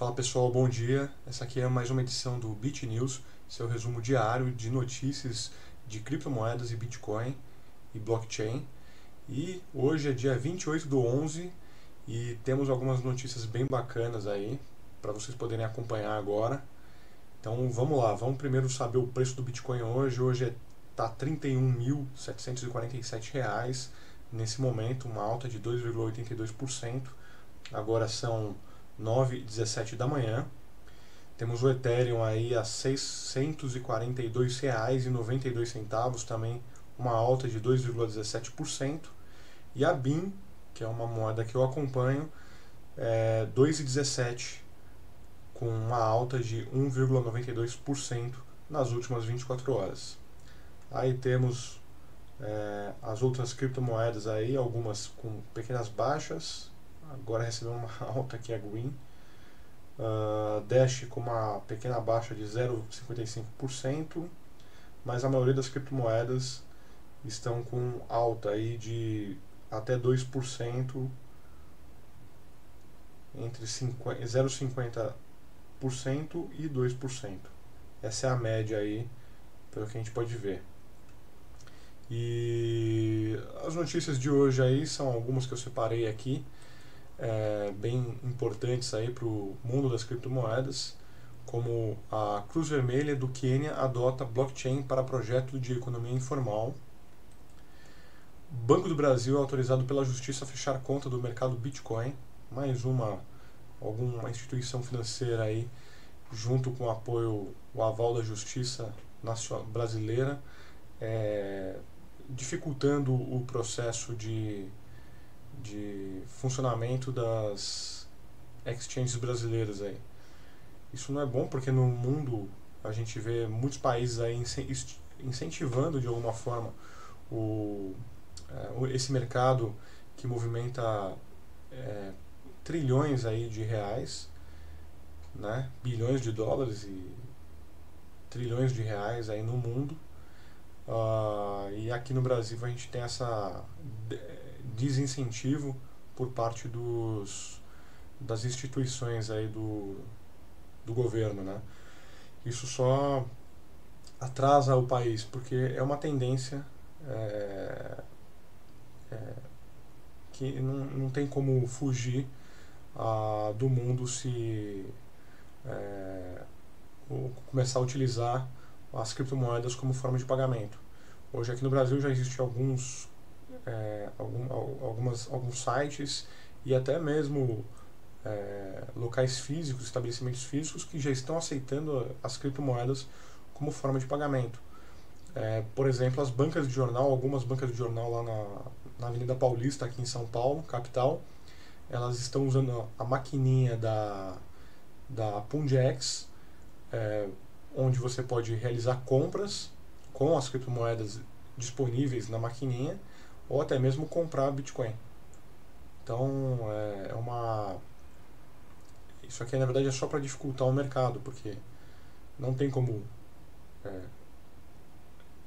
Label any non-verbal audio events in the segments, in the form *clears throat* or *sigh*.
Fala pessoal, bom dia. Essa aqui é mais uma edição do Bit News, seu resumo diário de notícias de criptomoedas e Bitcoin e blockchain. E hoje é dia 28 do 11 e temos algumas notícias bem bacanas aí para vocês poderem acompanhar agora. Então vamos lá, vamos primeiro saber o preço do Bitcoin hoje. Hoje está é, 31.747 reais nesse momento, uma alta de 2,82%. Agora são 9h17 da manhã. Temos o Ethereum aí a R$ 642,92, também uma alta de 2,17%. E a BIM, que é uma moeda que eu acompanho, é 2,17 com uma alta de 1,92% nas últimas 24 horas. Aí temos é, as outras criptomoedas aí, algumas com pequenas baixas, agora recebeu uma *laughs* alta que é Green. Uh, Dash com uma pequena baixa de 0,55%, mas a maioria das criptomoedas estão com alta aí de até 2%, entre 0,50% e 2%. Essa é a média aí, pelo que a gente pode ver. E as notícias de hoje aí são algumas que eu separei aqui é, bem importantes aí para o mundo das criptomoedas, como a Cruz Vermelha do Quênia adota blockchain para projeto de economia informal. Banco do Brasil é autorizado pela Justiça a fechar conta do mercado Bitcoin, mais uma alguma instituição financeira aí junto com o apoio, o aval da Justiça brasileira, é, dificultando o processo de de funcionamento das exchanges brasileiras aí. Isso não é bom porque no mundo a gente vê muitos países aí incentivando de alguma forma o, é, esse mercado que movimenta é, trilhões aí de reais, né, bilhões de dólares e trilhões de reais aí no mundo. Uh, e aqui no Brasil a gente tem essa desincentivo por parte dos, das instituições aí do, do governo, né? Isso só atrasa o país, porque é uma tendência é, é, que não, não tem como fugir ah, do mundo se é, começar a utilizar as criptomoedas como forma de pagamento. Hoje aqui no Brasil já existem alguns é, algum, algumas, alguns sites e até mesmo é, locais físicos, estabelecimentos físicos que já estão aceitando as criptomoedas como forma de pagamento. É, por exemplo, as bancas de jornal, algumas bancas de jornal lá na, na Avenida Paulista, aqui em São Paulo, capital, elas estão usando a maquininha da, da Pundex, é, onde você pode realizar compras com as criptomoedas disponíveis na maquininha ou até mesmo comprar Bitcoin. Então é, é uma. Isso aqui na verdade é só para dificultar o mercado, porque não tem como é,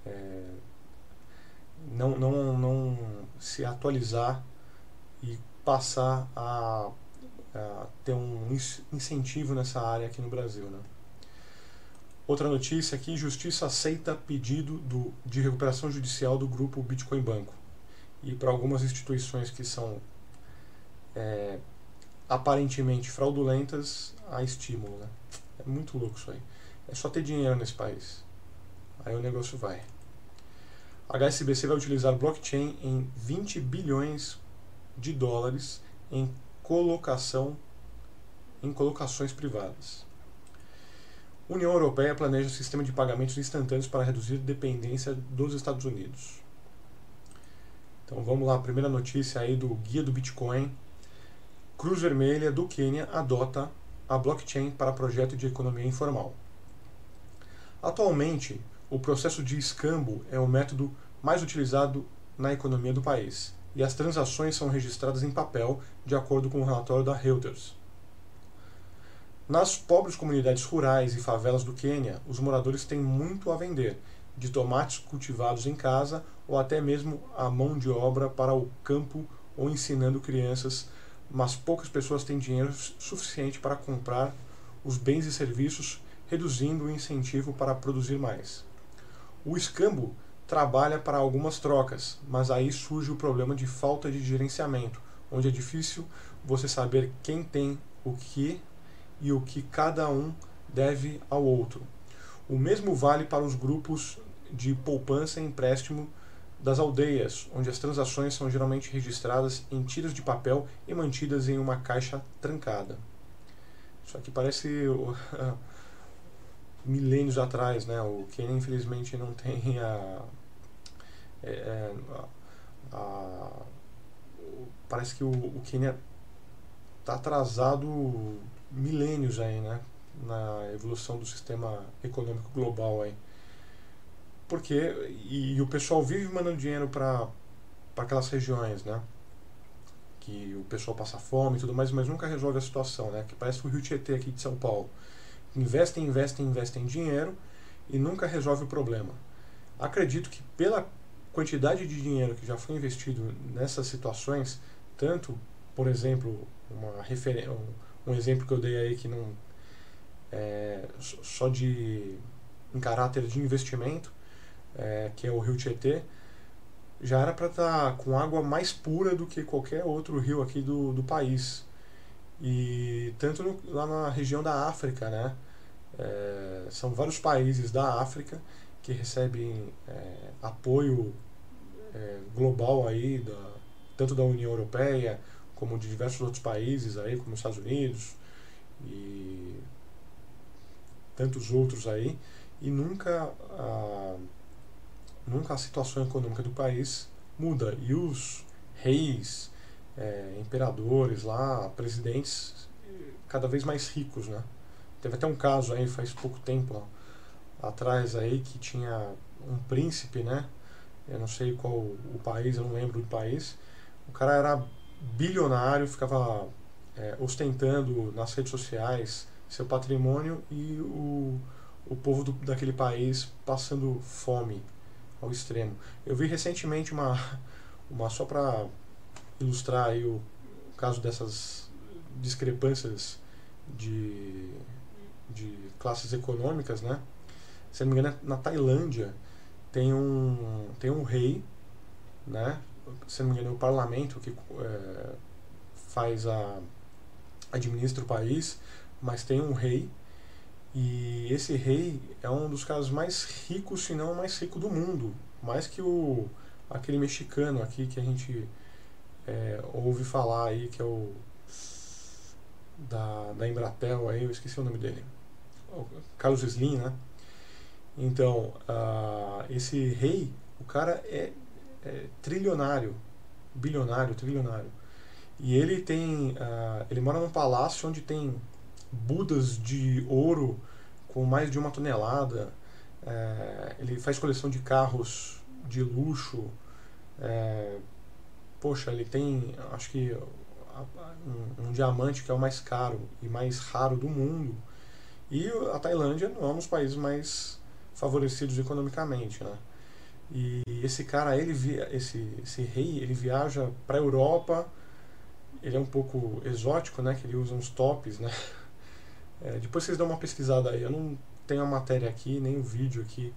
é, não, não, não se atualizar e passar a, a, ter um incentivo nessa área aqui no Brasil. Né? Outra notícia aqui, Justiça aceita pedido do, de recuperação judicial do grupo Bitcoin Banco e para algumas instituições que são é, aparentemente fraudulentas, há estímulo. Né? É muito louco isso aí. É só ter dinheiro nesse país. Aí o negócio vai. A HSBC vai utilizar blockchain em 20 bilhões de dólares em colocação em colocações privadas. União Europeia planeja um sistema de pagamentos instantâneos para reduzir dependência dos Estados Unidos. Então vamos lá, primeira notícia aí do Guia do Bitcoin. Cruz Vermelha do Quênia adota a blockchain para projeto de economia informal. Atualmente, o processo de escambo é o método mais utilizado na economia do país, e as transações são registradas em papel, de acordo com o relatório da Reuters. Nas pobres comunidades rurais e favelas do Quênia, os moradores têm muito a vender de tomates cultivados em casa ou até mesmo a mão de obra para o campo ou ensinando crianças mas poucas pessoas têm dinheiro suficiente para comprar os bens e serviços, reduzindo o incentivo para produzir mais. O escambo trabalha para algumas trocas, mas aí surge o problema de falta de gerenciamento, onde é difícil você saber quem tem o que e o que cada um deve ao outro. O mesmo vale para os grupos de poupança e empréstimo das aldeias, onde as transações são geralmente registradas em tiras de papel e mantidas em uma caixa trancada. Isso aqui parece *laughs* milênios atrás, né? O Quênia infelizmente não tem a, é, é, a, a parece que o, o Quênia está atrasado milênios aí, né? Na evolução do sistema econômico global aí. Porque e, e o pessoal vive mandando dinheiro para para aquelas regiões, né? Que o pessoal passa fome e tudo mais, mas nunca resolve a situação, né? Que parece o Rio Tietê aqui de São Paulo. Investem, investem, investem dinheiro e nunca resolve o problema. Acredito que pela quantidade de dinheiro que já foi investido nessas situações, tanto, por exemplo, uma um, um exemplo que eu dei aí que não é só de em caráter de investimento, é, que é o Rio Tietê, já era para estar tá com água mais pura do que qualquer outro rio aqui do, do país. E tanto no, lá na região da África, né? É, são vários países da África que recebem é, apoio é, global aí, da, tanto da União Europeia como de diversos outros países aí, como os Estados Unidos e tantos outros aí, e nunca a, nunca a situação econômica do país muda. E os reis, é, imperadores lá, presidentes, cada vez mais ricos, né? Teve até um caso aí faz pouco tempo ó, atrás aí que tinha um príncipe, né? Eu não sei qual o país, eu não lembro do país. O cara era bilionário, ficava é, ostentando nas redes sociais seu patrimônio e o, o povo do, daquele país passando fome ao extremo. Eu vi recentemente uma, uma só para ilustrar aí o, caso dessas discrepâncias de de classes econômicas, né? Se não me engano, na Tailândia tem um, tem um rei, né? Se não me engano, é o parlamento que é, faz a administra o país, mas tem um rei e esse rei é um dos caras mais ricos, se não o mais rico do mundo, mais que o aquele mexicano aqui que a gente é, ouve falar aí que é o da, da Embratel aí, eu esqueci o nome dele. Carlos Slim, né? Então, uh, esse rei, o cara é, é, trilionário, bilionário, trilionário. E ele tem, uh, ele mora num palácio onde tem budas de ouro com mais de uma tonelada. Uh, ele faz coleção de carros de luxo. É, poxa, ele tem, acho que um, um diamante que é o mais caro e mais raro do mundo. E a Tailândia não é um dos países mais favorecidos economicamente, né? E esse cara, ele via, esse, esse rei, ele viaja para a Europa. Ele é um pouco exótico, né? Que ele usa uns tops, né? *laughs* É, depois vocês dão uma pesquisada aí. Eu não tenho a matéria aqui, nem o vídeo aqui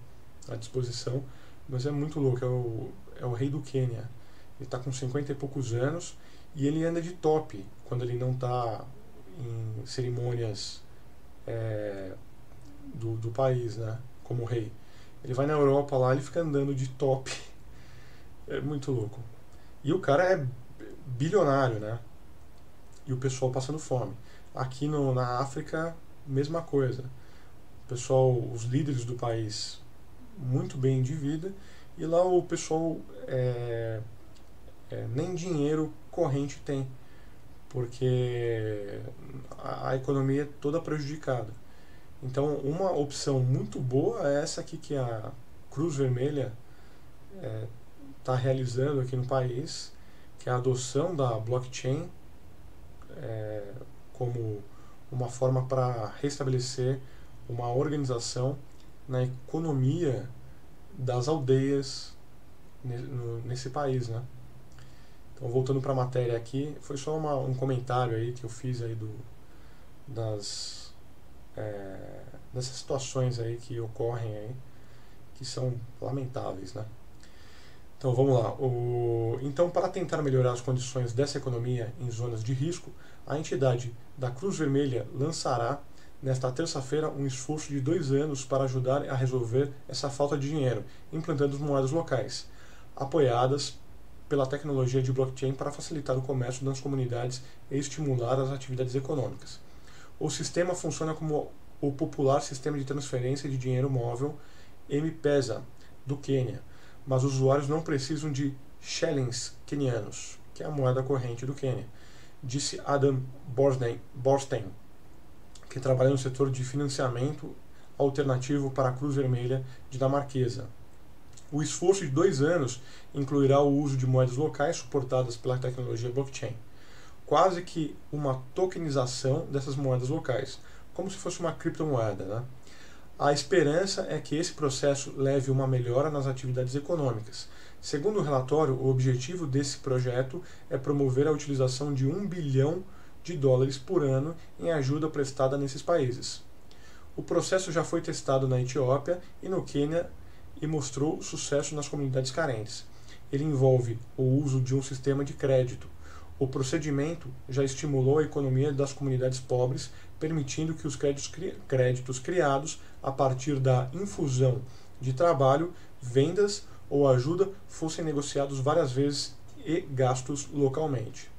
à disposição, mas é muito louco. É o, é o rei do Quênia. Ele está com 50 e poucos anos e ele anda de top quando ele não está em cerimônias é, do, do país, né? Como rei. Ele vai na Europa lá, ele fica andando de top. *laughs* É muito louco. E o cara é bilionário, né? E o pessoal passando fome. Aqui no, na África, mesma coisa. O pessoal, os líderes do país, muito bem de vida. E lá o pessoal é, é, nem dinheiro corrente tem porque a, a economia é toda prejudicada. Então, uma opção muito boa é essa aqui que a Cruz Vermelha está é, tá realizando aqui no país, que é a adoção da blockchain é, como uma forma para restabelecer uma organização na economia das aldeias nesse país, né? Então, voltando para a matéria aqui, foi só uma, um comentário aí que eu fiz aí do, das, é, dessas situações aí que ocorrem aí, que são lamentáveis, né? Então vamos lá. O, então, para tentar melhorar as condições dessa economia em zonas de risco, a entidade da Cruz Vermelha lançará nesta terça-feira um esforço de dois anos para ajudar a resolver essa falta de dinheiro, implantando moedas locais, apoiadas pela tecnologia de blockchain para facilitar o comércio nas comunidades e estimular as atividades econômicas. O sistema funciona como o popular sistema de transferência de dinheiro móvel M-Pesa do Quênia, mas os usuários não precisam de shillings quenianos, que é a moeda corrente do Quênia, disse Adam Borstein, que trabalha no setor de financiamento alternativo para a Cruz Vermelha dinamarquesa. O esforço de dois anos incluirá o uso de moedas locais suportadas pela tecnologia blockchain, quase que uma tokenização dessas moedas locais, como se fosse uma criptomoeda. Né? A esperança é que esse processo leve uma melhora nas atividades econômicas. Segundo o relatório, o objetivo desse projeto é promover a utilização de um bilhão de dólares por ano em ajuda prestada nesses países. O processo já foi testado na Etiópia e no Quênia e mostrou sucesso nas comunidades carentes. Ele envolve o uso de um sistema de crédito. O procedimento já estimulou a economia das comunidades pobres, permitindo que os créditos, cri créditos criados a partir da infusão de trabalho, vendas ou ajuda fossem negociados várias vezes e gastos localmente.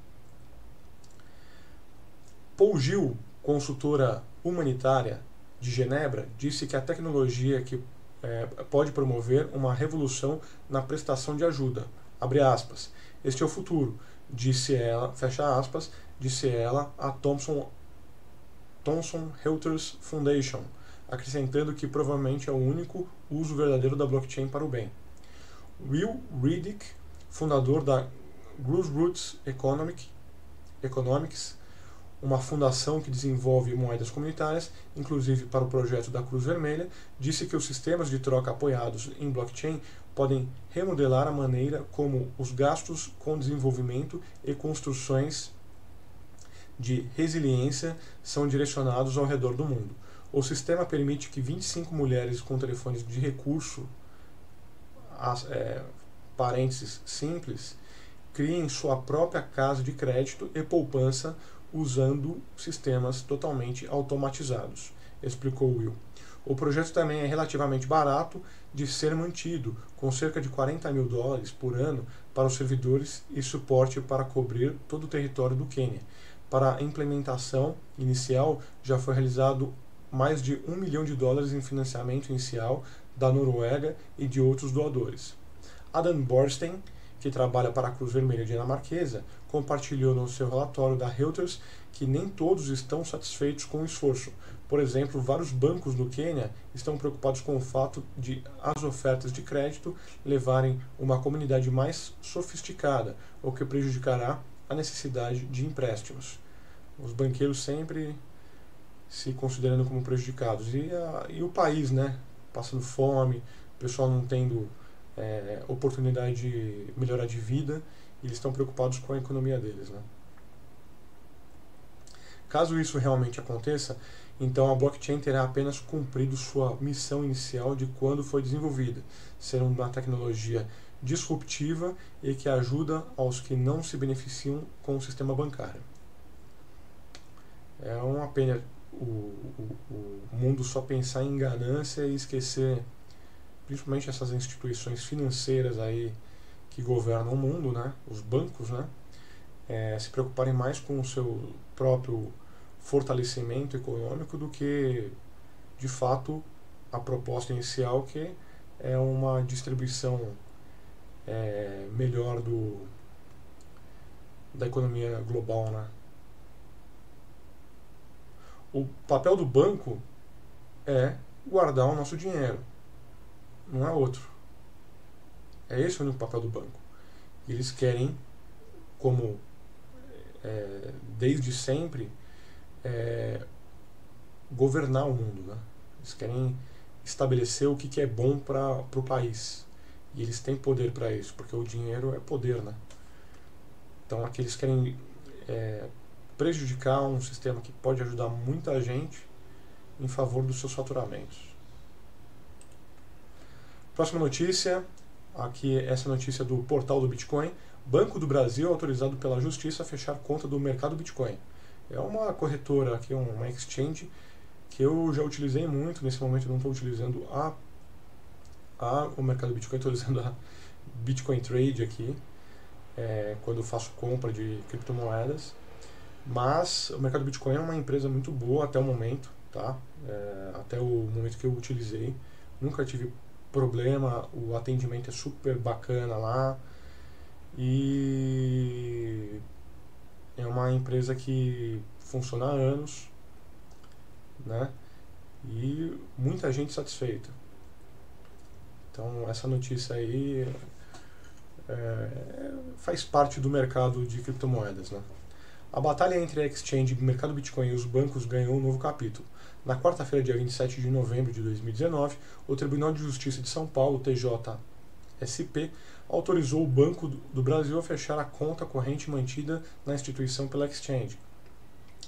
Paul Gil, consultora humanitária de Genebra, disse que a tecnologia que é, pode promover uma revolução na prestação de ajuda. Aspas. Este é o futuro, disse ela, fecha aspas, disse ela a Thomson, Thomson Reuters Foundation, acrescentando que provavelmente é o único uso verdadeiro da blockchain para o bem. Will Riddick, fundador da Grassroots Economic, Economics, uma fundação que desenvolve moedas comunitárias, inclusive para o projeto da Cruz Vermelha, disse que os sistemas de troca apoiados em blockchain podem remodelar a maneira como os gastos com desenvolvimento e construções de resiliência são direcionados ao redor do mundo. O sistema permite que 25 mulheres com telefones de recurso, as, é, parênteses simples, criem sua própria casa de crédito e poupança usando sistemas totalmente automatizados, explicou Will. O projeto também é relativamente barato de ser mantido, com cerca de 40 mil dólares por ano para os servidores e suporte para cobrir todo o território do Quênia. Para a implementação inicial, já foi realizado mais de um milhão de dólares em financiamento inicial da Noruega e de outros doadores. Adam Borstein que trabalha para a Cruz Vermelha dinamarquesa, compartilhou no seu relatório da Reuters que nem todos estão satisfeitos com o esforço. Por exemplo, vários bancos no Quênia estão preocupados com o fato de as ofertas de crédito levarem uma comunidade mais sofisticada, o que prejudicará a necessidade de empréstimos. Os banqueiros sempre se considerando como prejudicados. E, a, e o país, né? Passando fome, o pessoal não tendo é, oportunidade de melhorar de vida eles estão preocupados com a economia deles. Né? Caso isso realmente aconteça, então a blockchain terá apenas cumprido sua missão inicial de quando foi desenvolvida, sendo uma tecnologia disruptiva e que ajuda aos que não se beneficiam com o sistema bancário. É uma pena o, o, mundo só pensar em ganância e esquecer principalmente essas instituições financeiras aí que governam o mundo, né, os bancos, né, é, se preocuparem mais com o seu próprio fortalecimento econômico do que, de fato, a proposta inicial que é uma distribuição é, melhor do da economia global, né? O papel do banco é guardar o nosso dinheiro não há outro. É esse o único papel do banco. Eles querem, como é, desde sempre, é, governar o mundo. Né? Eles querem estabelecer o que, que é bom para o país. E eles têm poder para isso, porque o dinheiro é poder. Né? Então aqui eles querem é, prejudicar um sistema que pode ajudar muita gente em favor dos seus faturamentos. Próxima notícia, aqui essa notícia do portal do Bitcoin. Banco do Brasil autorizado pela Justiça a fechar conta do mercado Bitcoin. É uma corretora aqui, uma exchange que eu já utilizei muito, nesse momento eu não estou utilizando a, a, o mercado Bitcoin, estou usando a Bitcoin Trade aqui, é, quando faço compra de criptomoedas. Mas o mercado Bitcoin é uma empresa muito boa até o momento, tá? É, até o momento que eu utilizei. Nunca tive problema, o atendimento é super bacana lá. E é uma empresa que funciona há anos, né? E muita gente satisfeita. Então essa notícia aí é, faz parte do mercado de criptomoedas, né? A batalha entre a exchange, o mercado Bitcoin e os bancos ganhou um novo capítulo. Na quarta-feira, dia 27 de novembro de 2019, o Tribunal de Justiça de São Paulo, TJSP, autorizou o Banco do Brasil a fechar a conta corrente mantida na instituição pela exchange.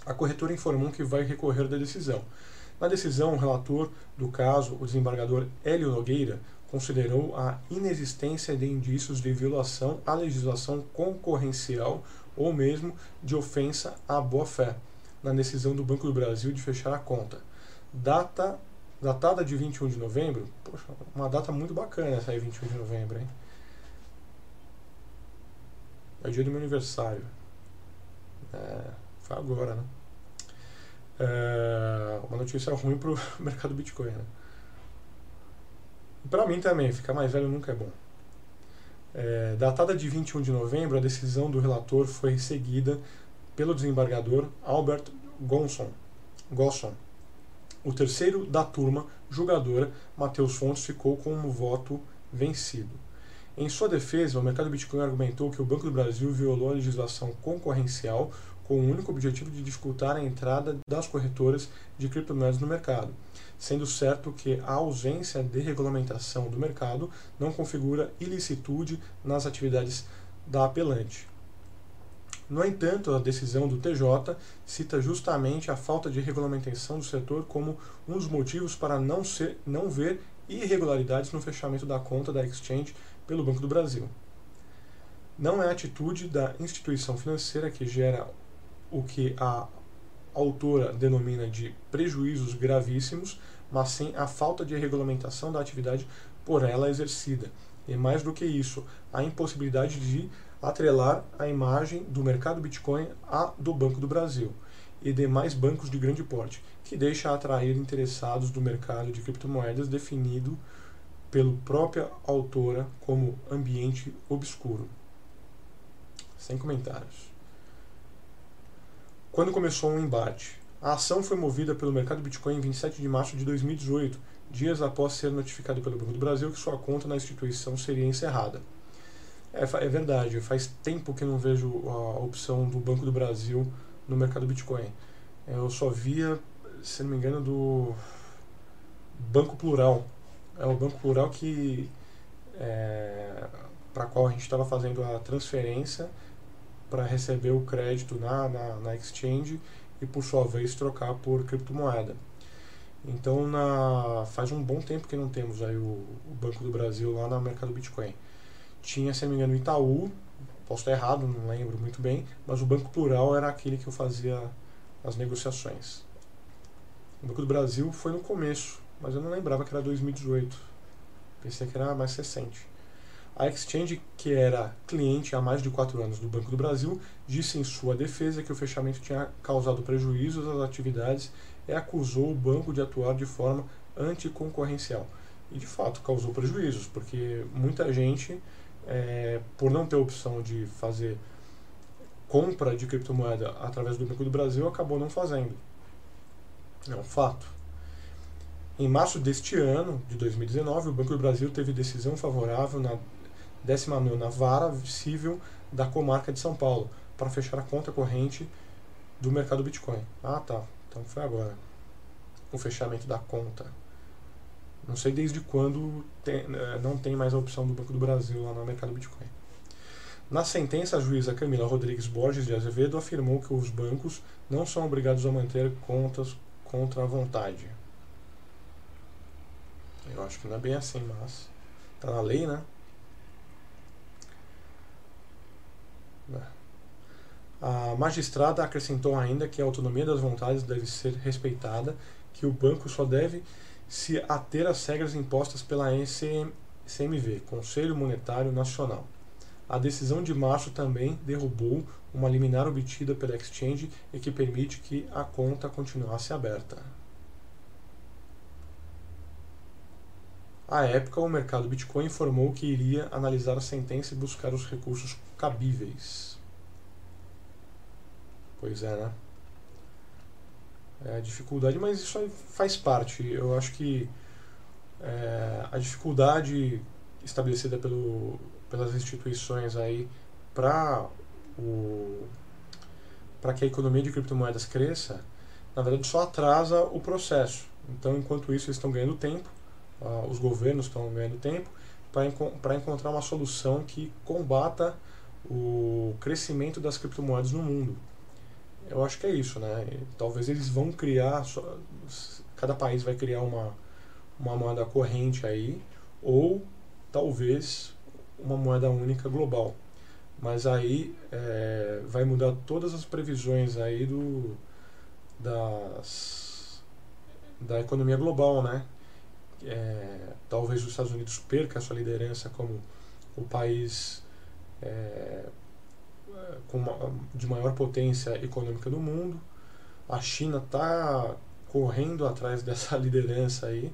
A corretora informou que vai recorrer da decisão. Na decisão, o relator do caso, o desembargador Hélio Nogueira, considerou a inexistência de indícios de violação à legislação concorrencial ou mesmo de ofensa à boa-fé, na decisão do Banco do Brasil de fechar a conta. Data, datada de 21 de novembro, poxa, uma data muito bacana essa aí, 21 de novembro, hein? É o dia do meu aniversário. É, foi agora, né? É, uma notícia ruim pro *laughs* mercado Bitcoin, né? Mim também, ficar mais velho nunca é bom. É, datada de 21 de novembro, a decisão do relator foi seguida pelo desembargador Albert Gonson. Gosson. O terceiro da turma julgadora, Matheus Fontes, ficou com um voto vencido. Em sua defesa, o mercado Bitcoin argumentou que o Banco do Brasil violou a legislação concorrencial com o único objetivo de dificultar a entrada das corretoras de criptomoedas no mercado, sendo certo que a ausência de regulamentação do mercado não configura ilicitude nas atividades da apelante. No entanto, a decisão do TJ cita justamente a falta de regulamentação do setor como um dos motivos para não, ser, não ver irregularidades no fechamento da conta da exchange pelo Banco do Brasil. Não é a atitude da instituição financeira que gera o que a autora denomina de prejuízos gravíssimos, mas sim a falta de regulamentação da atividade por ela exercida. E mais do que isso, a impossibilidade de atrelar a imagem do mercado Bitcoin à do Banco do Brasil e demais bancos de grande porte, que deixa atrair interessados do mercado de criptomoedas definido pela própria autora como ambiente obscuro. Sem comentários quando começou um embate. A ação foi movida pelo mercado Bitcoin em 27 de março de 2018, dias após ser notificado pelo Banco do Brasil que sua conta na instituição seria encerrada. É, é verdade, faz tempo que não vejo a opção do Banco do Brasil no mercado Bitcoin. Eu só via, se não me engano, do Banco Plural. É o Banco Plural que é, para qual a gente estava fazendo a transferência para receber o crédito na, na, na, exchange e por sua vez trocar por criptomoeda. Então na, faz um bom tempo que não temos aí o, o Banco do Brasil lá no mercado Bitcoin. Tinha, se não me engano, Itaú, posso estar errado, não lembro muito bem, mas o Banco Plural era aquele que eu fazia as negociações. O Banco do Brasil foi no começo, mas eu não lembrava que era 2018. Pensei que era mais recente. A Exchange, que era cliente há mais de quatro anos do Banco do Brasil, disse em sua defesa que o fechamento tinha causado prejuízos às atividades e acusou o banco de atuar de forma anticoncorrencial. E de fato causou prejuízos, porque muita gente, é, por não ter opção de fazer compra de criptomoeda através do Banco do Brasil, acabou não fazendo. É um fato. Em março deste ano, de 2019, o Banco do Brasil teve decisão favorável na 19 Vara Civil da Comarca de São Paulo, para fechar a conta corrente do mercado Bitcoin. Ah, tá. Então foi agora. O fechamento da conta. Não sei desde quando tem, eh, não tem mais a opção do Banco do Brasil lá no mercado Bitcoin. Na sentença, a juíza Camila Rodrigues Borges de Azevedo afirmou que os bancos não são obrigados a manter contas contra a vontade. Eu acho que não é bem assim, mas tá na lei, né? A magistrada acrescentou ainda que a autonomia das vontades deve ser respeitada, que o banco só deve se ater às regras impostas pela CMV, Conselho Monetário Nacional. A decisão de março também derrubou uma liminar obtida pela Exchange e que permite que a conta continuasse aberta. À época, o mercado Bitcoin informou que iria analisar a sentença e buscar os recursos cabíveis. Pois é, né? É a dificuldade, mas isso faz parte. Eu acho que é, a dificuldade estabelecida pelo, pelas instituições aí para o para que a economia de criptomoedas cresça, na verdade só atrasa o processo. Então, enquanto isso, eles estão ganhando tempo, uh, os governos estão ganhando tempo para encontrar uma solução que combata o crescimento das criptomoedas no mundo. Eu acho que é isso, né? Talvez eles vão criar, cada país vai criar uma, uma moeda corrente aí, ou talvez uma moeda única global. Mas aí é, vai mudar todas as previsões aí do, das, da economia global, né? É, talvez os Estados Unidos perca a sua liderança como o país é, uma, de maior potência econômica do mundo. A China está correndo atrás dessa *laughs* liderança aí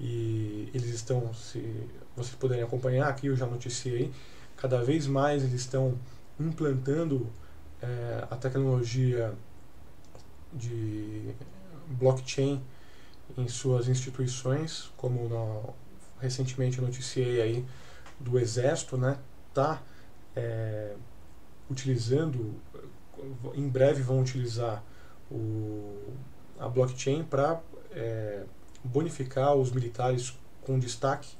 e eles estão, se vocês puderem acompanhar aqui, eu já noticiei, cada vez mais eles estão implantando é, a tecnologia de blockchain em suas instituições, como no, recentemente eu noticiei aí do Exército, né, tá é, utilizando, em breve vão utilizar o, a blockchain para é, bonificar os militares com destaque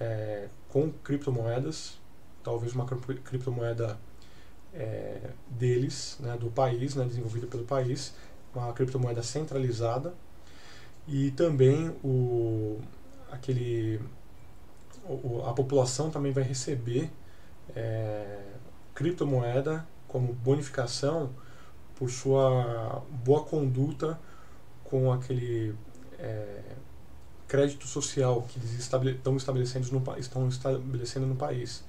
é, com criptomoedas, talvez uma criptomoeda é, deles, né, do país, né, desenvolvida pelo país, uma criptomoeda centralizada. E também o, aquele, o, a população também vai receber é, criptomoeda como bonificação por sua boa conduta com aquele é, crédito social que eles estabele estão, estabelecendo no, estão estabelecendo no país,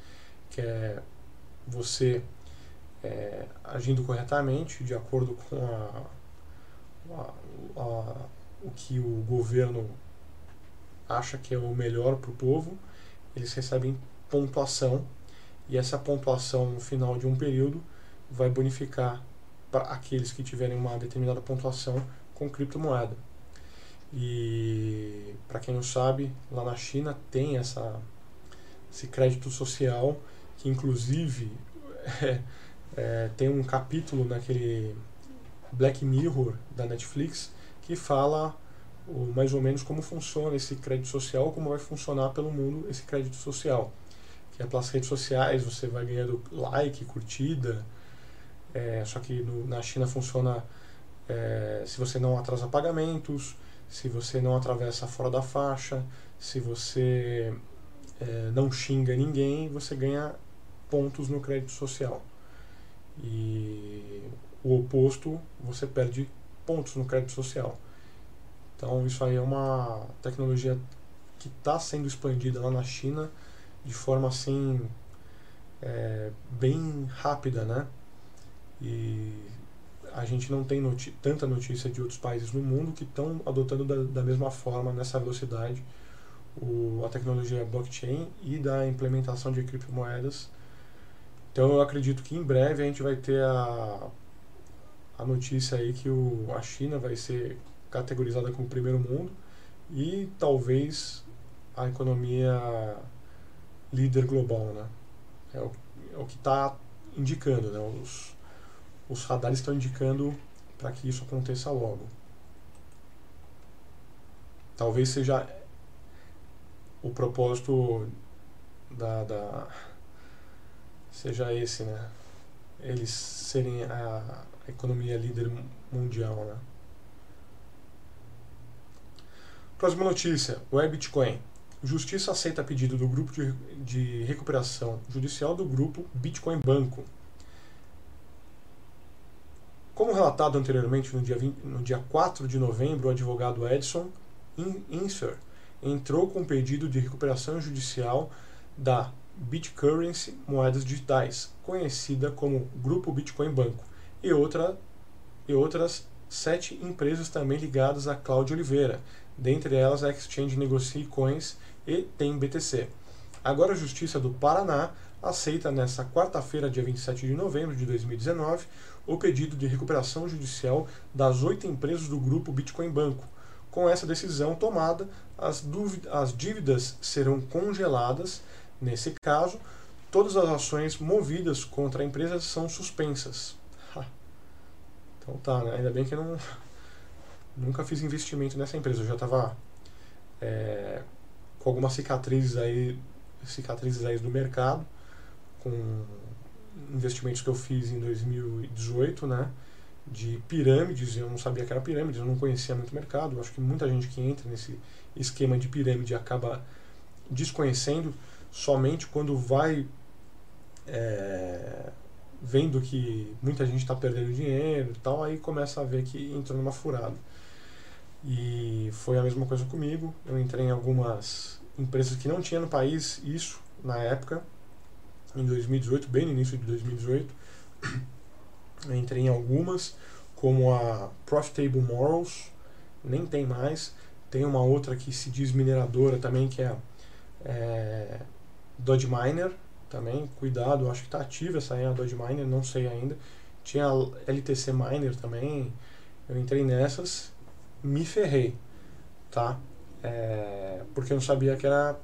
que é você é, agindo corretamente, de acordo com a, a, a, o que o governo acha que é o melhor para o povo, eles recebem pontuação e essa pontuação no final de um período vai bonificar para aqueles que tiverem uma determinada pontuação com criptomoeda. E para quem não sabe, lá na China tem essa, esse crédito social que inclusive *laughs* é, é, tem um capítulo naquele Black Mirror da Netflix que fala o, mais ou menos como funciona esse crédito social, como vai funcionar pelo mundo esse crédito social é pelas redes sociais, você vai ganhando like, curtida. É, só que no, na China funciona é, se você não atrasa pagamentos, se você não atravessa fora da faixa, se você é, não xinga ninguém, você ganha pontos no crédito social. E o oposto, você perde pontos no crédito social. Então isso aí é uma tecnologia que está sendo expandida lá na China de forma assim é, bem rápida, né? E a gente não tem tanta notícia de outros países no mundo que estão adotando da, da, mesma forma, nessa velocidade, o, a tecnologia blockchain e da implementação de criptomoedas. Então eu acredito que em breve a gente vai ter a, a notícia aí que o, a China vai ser categorizada como primeiro mundo e talvez a economia líder global, né? É o, é o que está indicando, né? Os, os radares estão indicando para que isso aconteça logo. Talvez seja o propósito da, da seja esse, né? Eles serem a, economia líder mundial, né? Próxima notícia: Web Bitcoin. Justiça aceita pedido do grupo de, de recuperação judicial do grupo Bitcoin Banco. Como relatado anteriormente, no dia, 20, no dia 4 de novembro, o advogado Edson Inser entrou com pedido de recuperação judicial da BitCurrency Moedas Digitais, conhecida como Grupo Bitcoin Banco, e, outra, e outras sete empresas também ligadas a Cláudio Oliveira, dentre elas a Exchange Negocie Coins e tem BTC. Agora a Justiça do Paraná aceita nesta quarta-feira, dia 27 de novembro de 2019, o pedido de recuperação judicial das oito empresas do grupo Bitcoin Banco. Com essa decisão tomada, as, as dívidas serão congeladas. Nesse caso, todas as ações movidas contra a empresa são suspensas. Então tá, né? ainda bem que eu não, nunca fiz investimento nessa empresa. Eu já estava é, com algumas cicatrizes aí, cicatrizes aí do mercado, com investimentos que eu fiz em 2018, né? De pirâmides, eu não sabia que era pirâmide, eu não conhecia muito o mercado. Acho que muita gente que entra nesse esquema de pirâmide acaba desconhecendo somente quando vai é, vendo que muita gente está perdendo dinheiro e tal, aí começa a ver que entrou numa furada. E foi a mesma coisa comigo. Eu entrei em algumas empresas que não tinha no país isso na época, em 2018, bem no início de 2018. Eu entrei em algumas, como a Profitable Morals, nem tem mais. Tem uma outra que se diz mineradora também, que é, é Dodge Miner, também, cuidado, acho que está ativa essa aí, a Dodge Miner, não sei ainda. Tinha a LTC Miner também, eu entrei nessas me ferrei, tá? É, porque eu não sabia que era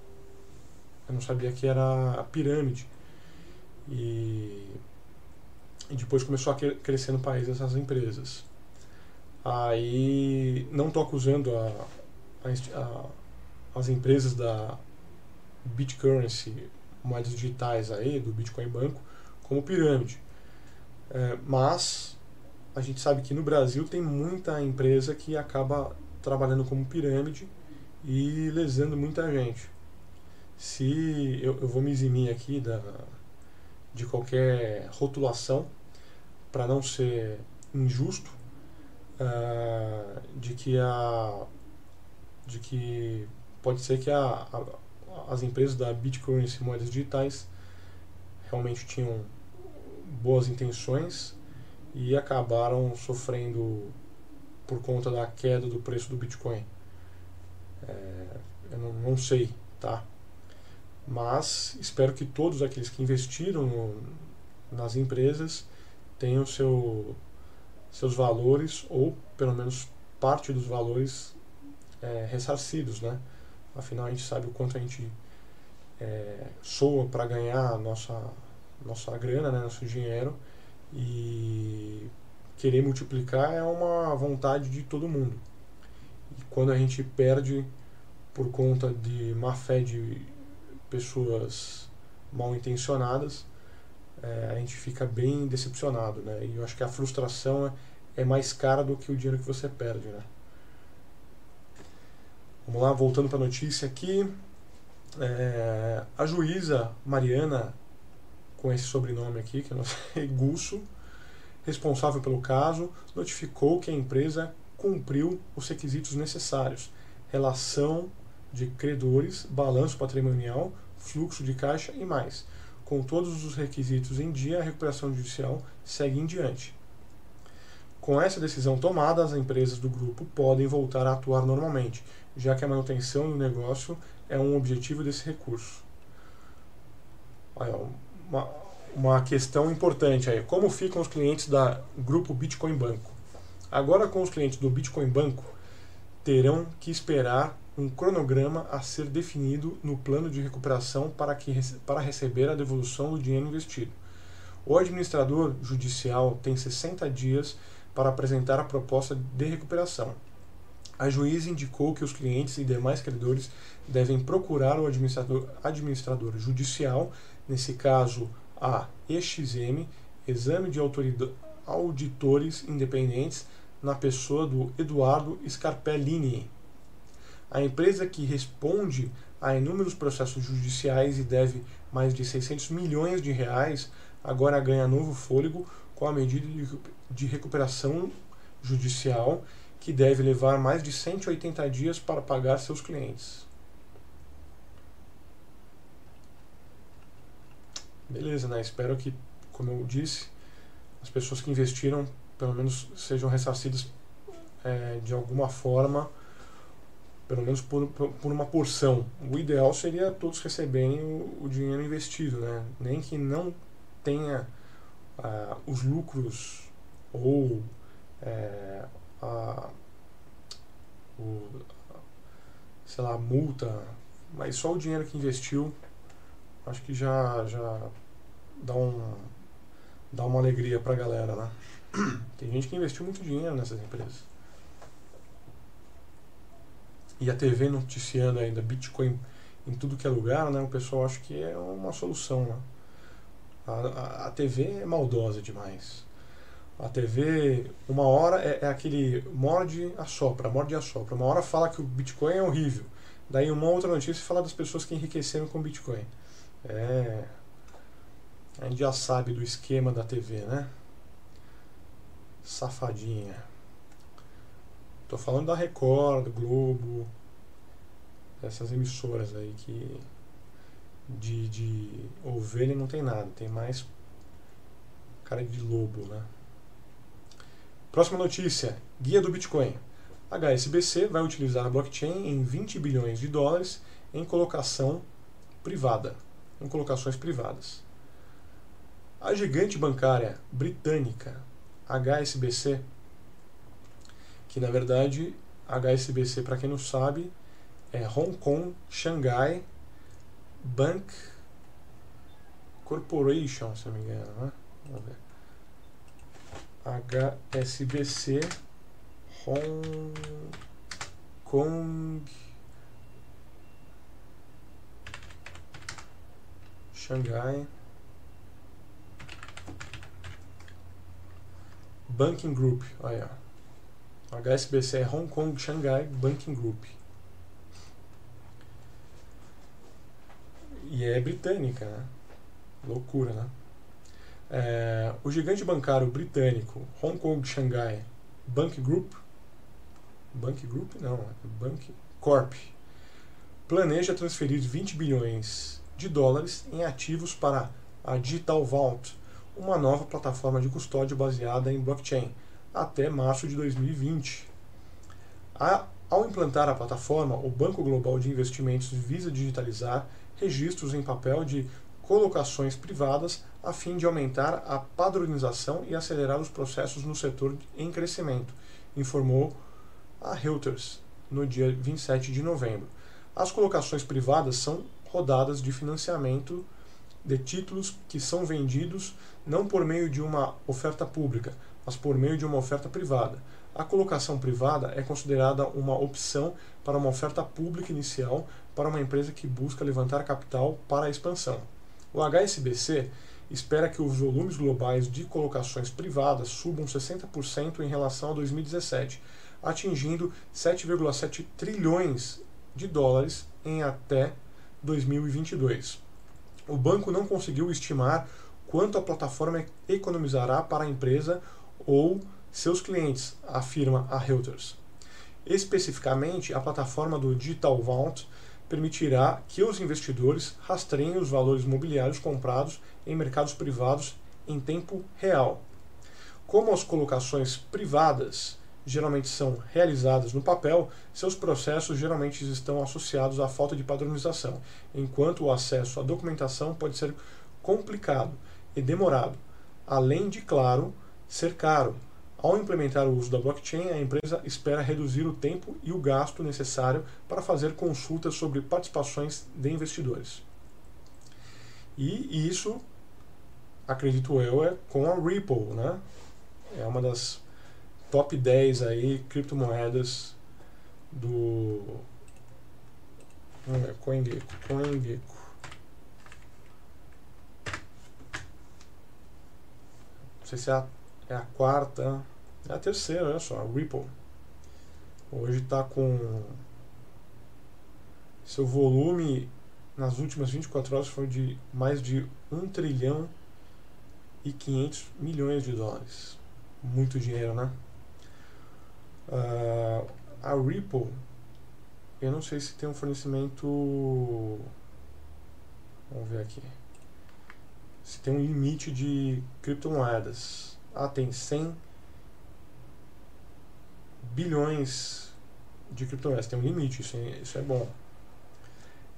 eu não sabia que era a pirâmide. E, e depois começou a crescer no país essas empresas. Aí não estou acusando a, a, a, as empresas da BitCurrency moedas digitais aí do Bitcoin Banco como pirâmide. É, mas a gente sabe que no Brasil tem muita empresa que acaba trabalhando como pirâmide e lesando muita gente. Se eu, eu vou me eximir aqui da, de qualquer rotulação para não ser injusto, uh, de que a de que pode ser que a, a, as empresas da Bitcoin e moedas digitais realmente tinham boas intenções e acabaram sofrendo por conta da queda do preço do Bitcoin. É, eu não, não, sei, tá? Mas espero que todos aqueles que investiram no, nas empresas tenham seu, seus valores ou pelo menos parte dos valores é, ressarcidos, né? Afinal a gente sabe o quanto a gente é, soa para ganhar nossa nossa grana, né, nosso dinheiro e querer multiplicar é uma vontade de todo mundo. E quando a gente perde por conta de má fé de pessoas mal intencionadas, é, a gente fica bem decepcionado, né? E eu acho que a frustração é, é mais cara do que o dinheiro que você perde, né? Vamos lá, voltando para a notícia aqui. É, a juíza Mariana com esse sobrenome aqui, que não sei, Gusso, responsável pelo caso, notificou que a empresa cumpriu os requisitos necessários: relação de credores, balanço patrimonial, fluxo de caixa e mais. Com todos os requisitos em dia, a recuperação judicial segue em diante. Com essa decisão tomada, as empresas do grupo podem voltar a atuar normalmente, já que a manutenção do negócio é um objetivo desse recurso. Olha, uma, uma questão importante aí. Como ficam os clientes da grupo Bitcoin Banco? Agora com os clientes do Bitcoin Banco terão que esperar um cronograma a ser definido no plano de recuperação para, que, para receber a devolução do dinheiro investido. O administrador judicial tem 60 dias para apresentar a proposta de recuperação. A juíza indicou que os clientes e demais credores devem procurar o administrador, administrador judicial nesse caso a EXM, Exame de Auditores Independentes, na pessoa do Eduardo Scarpellini. A empresa que responde a inúmeros processos judiciais e deve mais de 600 milhões de reais, agora ganha novo fôlego com a medida de recuperação judicial que deve levar mais de 180 dias para pagar seus clientes. Beleza, né? Espero que, como eu disse, as pessoas que investiram pelo menos sejam ressarcidas é, de alguma forma, pelo menos por, por uma porção. O ideal seria todos receberem o, o dinheiro investido, né? Nem que não tenha ah, os lucros ou é, a, o, sei lá, multa, mas só o dinheiro que investiu acho que já, já dá, um, dá uma alegria pra galera, né? *clears throat* Tem gente que investiu muito dinheiro nessas empresas. E a TV noticiando ainda Bitcoin em tudo que é lugar, né? O pessoal acha que é uma solução, né? A, a, a TV é maldosa demais. A TV, uma hora é, é aquele morde a sopra, morde a sopra. Uma hora fala que o Bitcoin é horrível. Daí uma outra notícia fala das pessoas que enriqueceram com Bitcoin. É. A gente já sabe do esquema da TV, né? Safadinha. Tô falando da Record, Globo, essas emissoras aí que de, de ovelha não tem nada, tem mais cara de lobo, né? Próxima notícia: Guia do Bitcoin. HSBC vai utilizar blockchain em 20 bilhões de dólares em colocação privada, em colocações privadas. A gigante bancária britânica HSBC, que na verdade HSBC, para quem não sabe, é Hong Kong Shanghai Bank Corporation, se não me engano, né? Vamos ver. HSBC Hong Kong Xangai Banking Group, olha. HSBC é Hong Kong Shanghai Banking Group. E é britânica, né? Loucura, né? É, o gigante bancário britânico Hong Kong Shanghai Bank Group, Bank Group não, é Bank Corp, planeja transferir 20 bilhões de dólares em ativos para a Digital Vault, uma nova plataforma de custódia baseada em blockchain, até março de 2020. A, ao implantar a plataforma, o Banco Global de Investimentos visa digitalizar registros em papel de colocações privadas a fim de aumentar a padronização e acelerar os processos no setor em crescimento, informou a Reuters no dia 27 de novembro. As colocações privadas são rodadas de financiamento de títulos que são vendidos não por meio de uma oferta pública, mas por meio de uma oferta privada. A colocação privada é considerada uma opção para uma oferta pública inicial para uma empresa que busca levantar capital para a expansão. O HSBC espera que os volumes globais de colocações privadas subam 60% em relação a 2017, atingindo 7,7 trilhões de dólares em até 2022. O banco não conseguiu estimar quanto a plataforma economizará para a empresa ou seus clientes, afirma a Reuters. Especificamente, a plataforma do Digital Vault permitirá que os investidores rastreiem os valores mobiliários comprados em mercados privados em tempo real. Como as colocações privadas geralmente são realizadas no papel, seus processos geralmente estão associados à falta de padronização, enquanto o acesso à documentação pode ser complicado e demorado, além de, claro, ser caro, ao implementar o uso da blockchain, a empresa espera reduzir o tempo e o gasto necessário para fazer consultas sobre participações de investidores. E isso, acredito eu, é com a Ripple, né? É uma das top 10 aí criptomoedas do Vamos ver, CoinGecko, CoinGecko. sei se é a, é a quarta, é a terceira, olha só, a Ripple. Hoje está com seu volume nas últimas 24 horas foi de mais de 1 trilhão e 500 milhões de dólares. Muito dinheiro, né? Uh, a Ripple, eu não sei se tem um fornecimento. Vamos ver aqui. Se tem um limite de criptomoedas. Ah, tem 100 bilhões de criptomoedas. Tem um limite, isso é, isso é bom.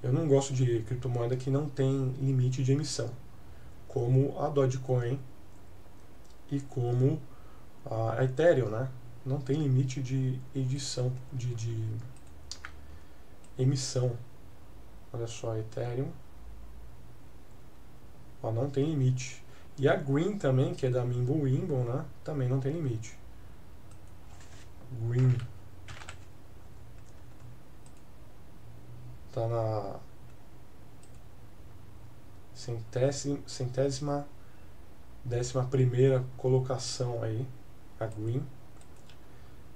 Eu não gosto de criptomoeda que não tem limite de emissão, como a Dogecoin e como a Ethereum, né? Não tem limite de edição, de, de emissão. Olha só, Ethereum. Ó, não tem limite. E a Green também, que é da Mimble Wimble, né? Também não tem limite. Green. Tá na centésima, centésima décima primeira colocação aí, a Green.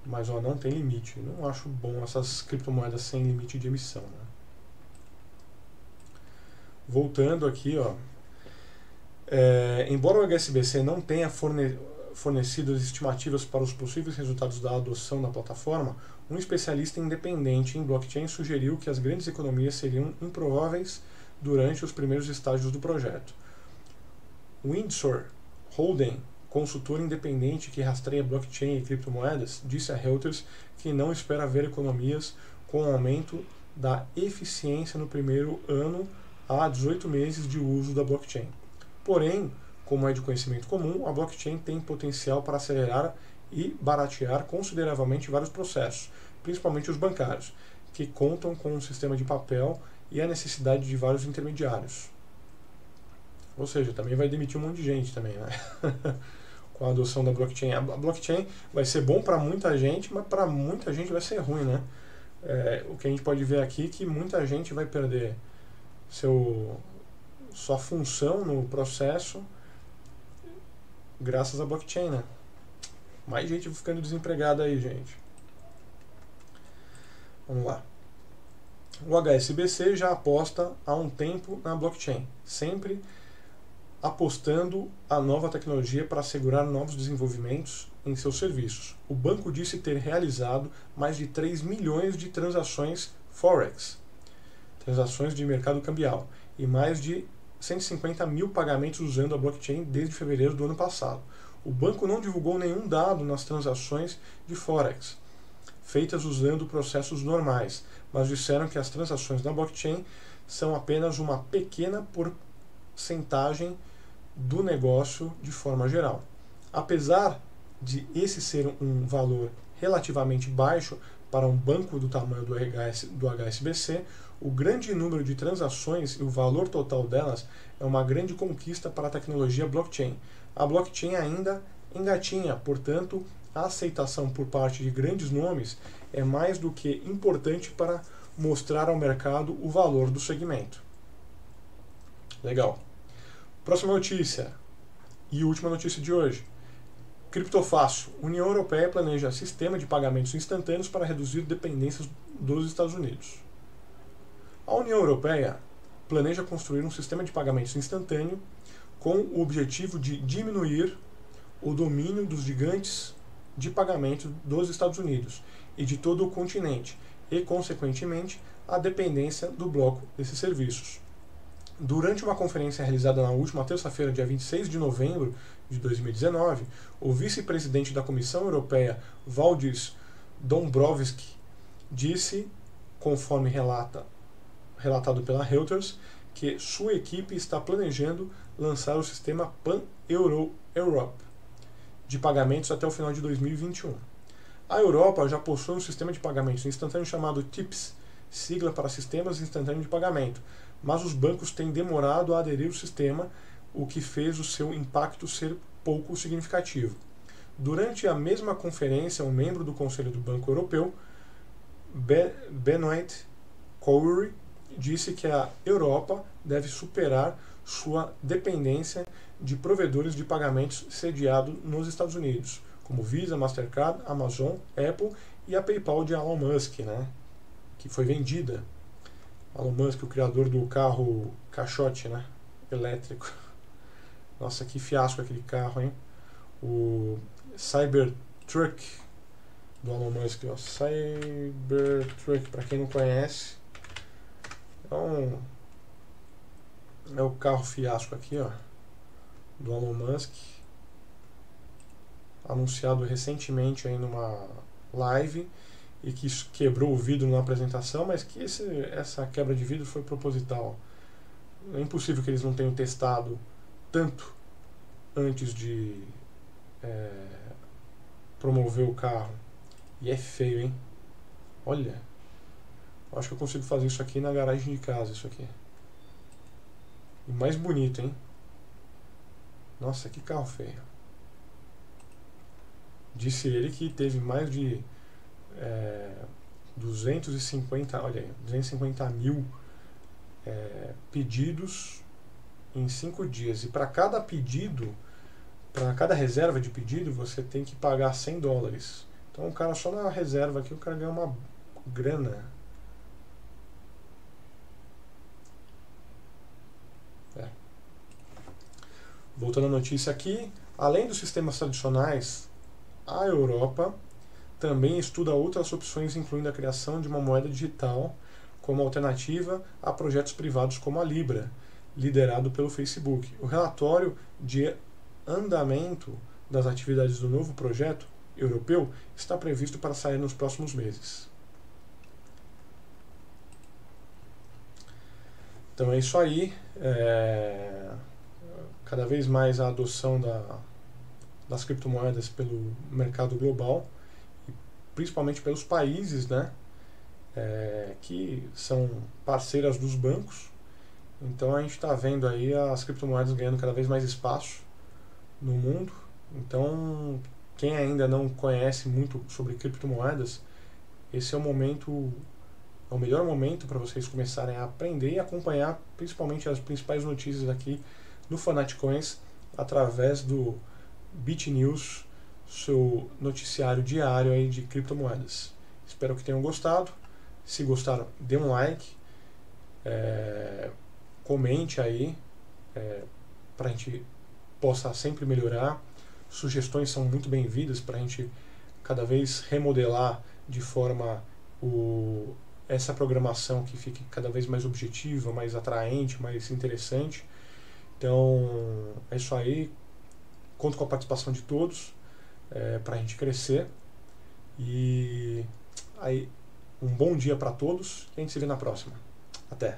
Mas ó, não tem limite. Não acho bom essas criptomoedas sem limite de emissão. Né? Voltando aqui, ó, é, embora o HSBC não tenha forne fornecido as estimativas para os possíveis resultados da adoção da plataforma, um especialista independente em blockchain sugeriu que as grandes economias seriam improváveis durante os primeiros estágios do projeto. Windsor Holden, consultor independente que rastreia blockchain e criptomoedas, disse a Reuters que não espera ver economias com aumento da eficiência no primeiro ano a 18 meses de uso da blockchain. Porém, como é de conhecimento comum, a blockchain tem potencial para acelerar e baratear consideravelmente vários processos, principalmente os bancários, que contam com um sistema de papel e a necessidade de vários intermediários. Ou seja, também vai demitir um monte de gente também, né? *laughs* com a adoção da blockchain. A blockchain vai ser bom para muita gente, mas para muita gente vai ser ruim, né? É, o que a gente pode ver aqui é que muita gente vai perder seu, sua função no processo graças à blockchain, né? Mais gente ficando desempregada aí, gente. Vamos lá. O HSBC já aposta há um tempo na blockchain, sempre apostando a nova tecnologia para assegurar novos desenvolvimentos em seus serviços. O banco disse ter realizado mais de 3 milhões de transações Forex, transações de mercado cambial, e mais de 150 mil pagamentos usando a blockchain desde fevereiro do ano passado. O banco não divulgou nenhum dado nas transações de Forex, feitas usando processos normais, mas disseram que as transações na blockchain são apenas uma pequena porcentagem do negócio de forma geral. Apesar de esse ser um valor relativamente baixo para um banco do tamanho do, do HSBC, o grande número de transações e o valor total delas é uma grande conquista para a tecnologia blockchain. A blockchain ainda engatinha, portanto, a aceitação por parte de grandes nomes é mais do que importante para mostrar ao mercado o valor do segmento. Legal. Próxima notícia e última notícia de hoje. Criptofácil. União Europeia planeja sistema de pagamentos instantâneos para reduzir dependências dos Estados Unidos. A União Europeia planeja construir um sistema de pagamentos instantâneo com o objetivo de diminuir o domínio dos gigantes de pagamento dos Estados Unidos e de todo o continente e, consequentemente, a dependência do bloco desses serviços. Durante uma conferência realizada na última terça-feira, dia 26 de novembro de 2019, o vice-presidente da Comissão Europeia, Valdis Dombrovski, disse, conforme relata relatado pela Reuters, que sua equipe está planejando lançar o sistema Pan-Euro-Europe de pagamentos até o final de 2021. A Europa já possui um sistema de pagamentos instantâneo chamado TIPS, sigla para Sistemas Instantâneos de Pagamento, mas os bancos têm demorado a aderir ao sistema, o que fez o seu impacto ser pouco significativo. Durante a mesma conferência, um membro do Conselho do Banco Europeu, Benoit Cowrie, disse que a Europa deve superar sua dependência de provedores de pagamentos sediados nos Estados Unidos, como Visa, Mastercard, Amazon, Apple e a PayPal de Elon Musk, né? que foi vendida. Elon Musk, o criador do carro caixote né? elétrico. *laughs* Nossa, que fiasco aquele carro, hein? O Cybertruck do Elon Musk. Ó. Cybertruck, para quem não conhece, é um é o carro fiasco aqui, ó, do Elon Musk, anunciado recentemente aí numa live e que quebrou o vidro na apresentação, mas que esse, essa quebra de vidro foi proposital. É impossível que eles não tenham testado tanto antes de é, promover o carro. E é feio, hein? Olha, acho que eu consigo fazer isso aqui na garagem de casa, isso aqui. E mais bonito, hein? Nossa, que carro feio. Disse ele que teve mais de é, 250, olha aí, 250 mil é, pedidos em cinco dias. E para cada pedido, para cada reserva de pedido, você tem que pagar 100 dólares. Então o cara só na reserva aqui, o cara ganha uma grana. Voltando à notícia aqui, além dos sistemas tradicionais, a Europa também estuda outras opções, incluindo a criação de uma moeda digital como alternativa a projetos privados como a Libra, liderado pelo Facebook. O relatório de andamento das atividades do novo projeto europeu está previsto para sair nos próximos meses. Então é isso aí. É cada vez mais a adoção da, das criptomoedas pelo mercado global, principalmente pelos países né, é, que são parceiras dos bancos. Então a gente está vendo aí as criptomoedas ganhando cada vez mais espaço no mundo. Então quem ainda não conhece muito sobre criptomoedas, esse é o momento, é o melhor momento para vocês começarem a aprender e acompanhar principalmente as principais notícias aqui no Fanatcoins através do BitNews, seu noticiário diário aí de criptomoedas. Espero que tenham gostado. Se gostaram, dê um like, é, comente aí é, para a gente possa sempre melhorar. Sugestões são muito bem-vindas para a gente cada vez remodelar de forma o, essa programação que fique cada vez mais objetiva, mais atraente, mais interessante. Então, é isso aí. Conto com a participação de todos é, para a gente crescer. E aí, um bom dia para todos a gente se vê na próxima. Até!